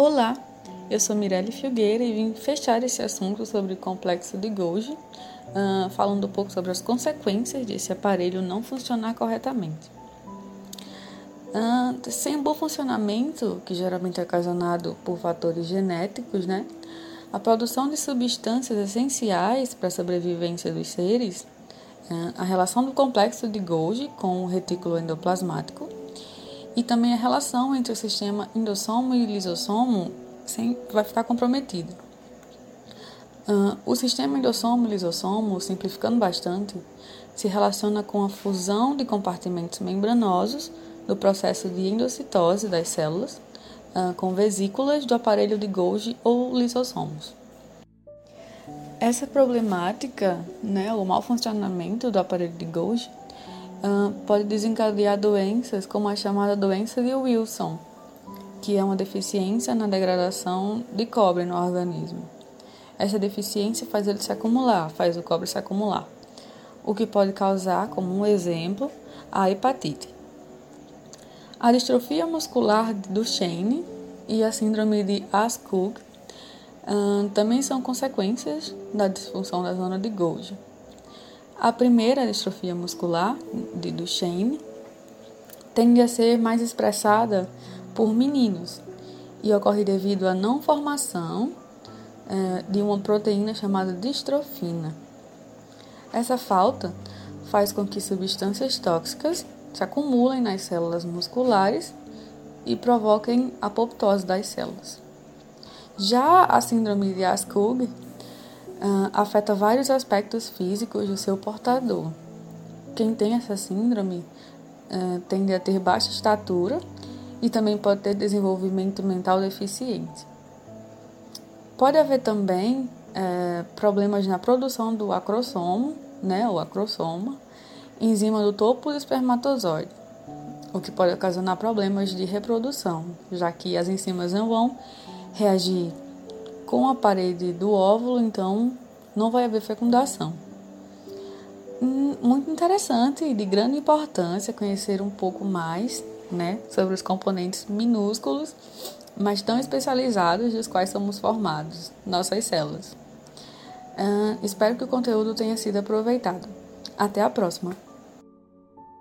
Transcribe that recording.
Olá, eu sou Mirelle Filgueira e vim fechar esse assunto sobre o complexo de Golgi, uh, falando um pouco sobre as consequências desse aparelho não funcionar corretamente. Uh, sem um bom funcionamento, que geralmente é ocasionado por fatores genéticos, né, a produção de substâncias essenciais para a sobrevivência dos seres, uh, a relação do complexo de Golgi com o retículo endoplasmático, e também a relação entre o sistema endossomo e lisossomo vai ficar comprometida. O sistema endossomo-lisossomo, simplificando bastante, se relaciona com a fusão de compartimentos membranosos do processo de endocitose das células com vesículas do aparelho de Golgi ou lisossomos. Essa problemática, né, o mau funcionamento do aparelho de Golgi, pode desencadear doenças como a chamada doença de Wilson, que é uma deficiência na degradação de cobre no organismo. Essa deficiência faz ele se acumular, faz o cobre se acumular, o que pode causar, como um exemplo, a hepatite. A distrofia muscular do Duchenne e a síndrome de Ascough uh, também são consequências da disfunção da zona de Golgi. A primeira distrofia muscular, de Duchenne, tende a ser mais expressada por meninos e ocorre devido à não formação eh, de uma proteína chamada distrofina. Essa falta faz com que substâncias tóxicas se acumulem nas células musculares e provoquem apoptose das células. Já a síndrome de Ascough uh, afeta vários aspectos físicos do seu portador. Quem tem essa síndrome uh, tende a ter baixa estatura e também pode ter desenvolvimento mental deficiente. Pode haver também uh, problemas na produção do acrossomo, né, o acrossoma, enzima do topo do espermatozoide, o que pode ocasionar problemas de reprodução, já que as enzimas não vão reagir com a parede do óvulo, então não vai haver fecundação. Hum, muito interessante e de grande importância conhecer um pouco mais né, sobre os componentes minúsculos, mas tão especializados dos quais somos formados, nossas células. Uh, espero que o conteúdo tenha sido aproveitado. Até a próxima!